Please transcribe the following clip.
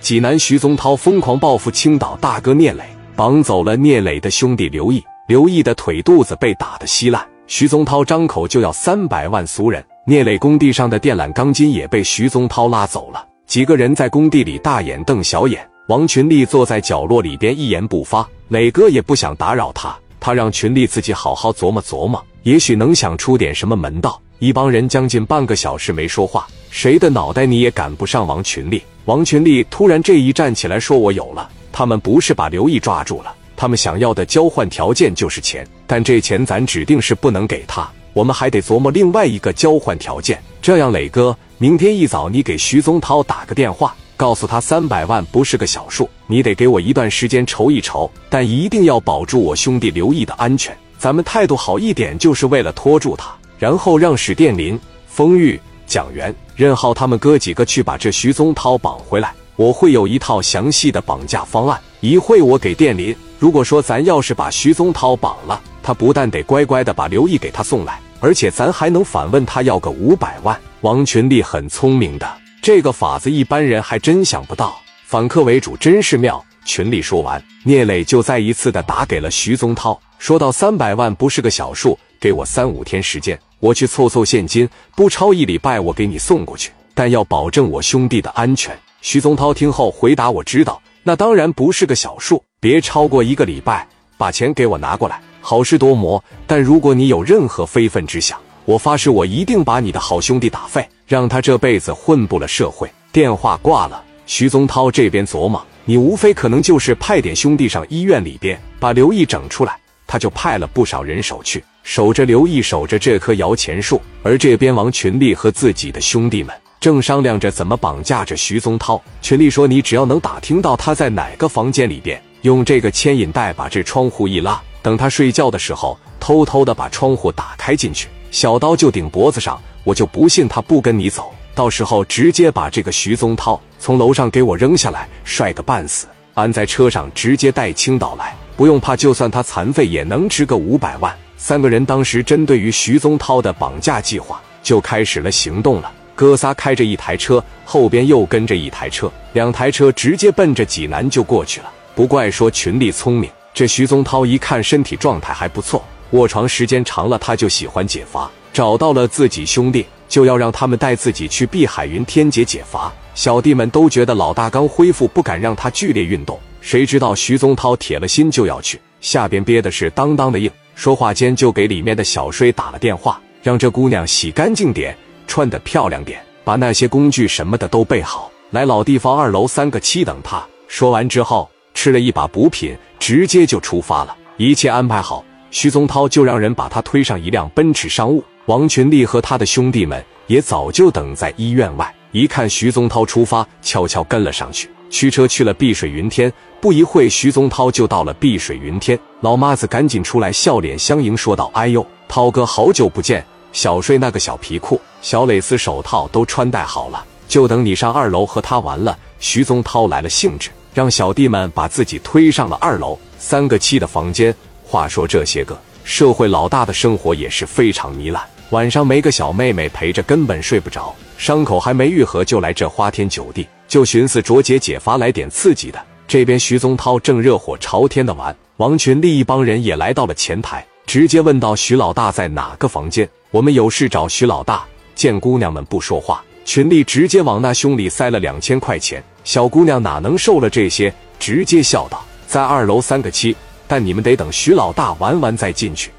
济南徐宗涛疯狂报复青岛大哥聂磊，绑走了聂磊的兄弟刘毅。刘毅的腿肚子被打得稀烂，徐宗涛张口就要三百万俗人。聂磊工地上的电缆钢筋也被徐宗涛拉走了。几个人在工地里大眼瞪小眼。王群力坐在角落里边一言不发。磊哥也不想打扰他，他让群力自己好好琢磨琢磨，也许能想出点什么门道。一帮人将近半个小时没说话，谁的脑袋你也赶不上王群力。王群力突然这一站起来说：“我有了！他们不是把刘毅抓住了，他们想要的交换条件就是钱，但这钱咱指定是不能给他，我们还得琢磨另外一个交换条件。这样，磊哥，明天一早你给徐宗涛打个电话，告诉他三百万不是个小数，你得给我一段时间筹一筹，但一定要保住我兄弟刘毅的安全。咱们态度好一点，就是为了拖住他。”然后让史殿林、封玉、蒋元、任浩他们哥几个去把这徐宗涛绑回来。我会有一套详细的绑架方案。一会我给殿林，如果说咱要是把徐宗涛绑了，他不但得乖乖的把刘毅给他送来，而且咱还能反问他要个五百万。王群力很聪明的，这个法子一般人还真想不到。反客为主真是妙。群力说完，聂磊就再一次的打给了徐宗涛，说到三百万不是个小数，给我三五天时间。我去凑凑现金，不超一礼拜，我给你送过去，但要保证我兄弟的安全。徐宗涛听后回答：“我知道，那当然不是个小数，别超过一个礼拜，把钱给我拿过来，好事多磨。但如果你有任何非分之想，我发誓我一定把你的好兄弟打废，让他这辈子混不了社会。”电话挂了，徐宗涛这边琢磨：“你无非可能就是派点兄弟上医院里边，把刘毅整出来。”他就派了不少人手去守着刘毅，守着这棵摇钱树。而这边王群力和自己的兄弟们正商量着怎么绑架着徐宗涛。群力说：“你只要能打听到他在哪个房间里边，用这个牵引带把这窗户一拉，等他睡觉的时候，偷偷的把窗户打开进去，小刀就顶脖子上。我就不信他不跟你走，到时候直接把这个徐宗涛从楼上给我扔下来，摔个半死，安在车上直接带青岛来。”不用怕，就算他残废也能值个五百万。三个人当时针对于徐宗涛的绑架计划就开始了行动了。哥仨开着一台车，后边又跟着一台车，两台车直接奔着济南就过去了。不怪说群力聪明，这徐宗涛一看身体状态还不错，卧床时间长了他就喜欢解乏，找到了自己兄弟，就要让他们带自己去碧海云天解解乏。小弟们都觉得老大刚恢复，不敢让他剧烈运动。谁知道徐宗涛铁了心就要去，下边憋的是当当的硬。说话间就给里面的小睡打了电话，让这姑娘洗干净点，穿得漂亮点，把那些工具什么的都备好，来老地方二楼三个七等他。说完之后，吃了一把补品，直接就出发了。一切安排好，徐宗涛就让人把他推上一辆奔驰商务。王群力和他的兄弟们也早就等在医院外，一看徐宗涛出发，悄悄跟了上去。驱车去了碧水云天，不一会，徐宗涛就到了碧水云天。老妈子赶紧出来，笑脸相迎，说道：“哎呦，涛哥，好久不见！小睡那个小皮裤、小蕾丝手套都穿戴好了，就等你上二楼和他玩了。”徐宗涛来了兴致，让小弟们把自己推上了二楼三个七的房间。话说这些个社会老大的生活也是非常糜烂，晚上没个小妹妹陪着，根本睡不着，伤口还没愈合就来这花天酒地。就寻思卓姐解乏，来点刺激的。这边徐宗涛正热火朝天的玩，王群力一帮人也来到了前台，直接问到徐老大在哪个房间？我们有事找徐老大。见姑娘们不说话，群力直接往那胸里塞了两千块钱。小姑娘哪能受了这些，直接笑道：“在二楼三个七，但你们得等徐老大玩完再进去。”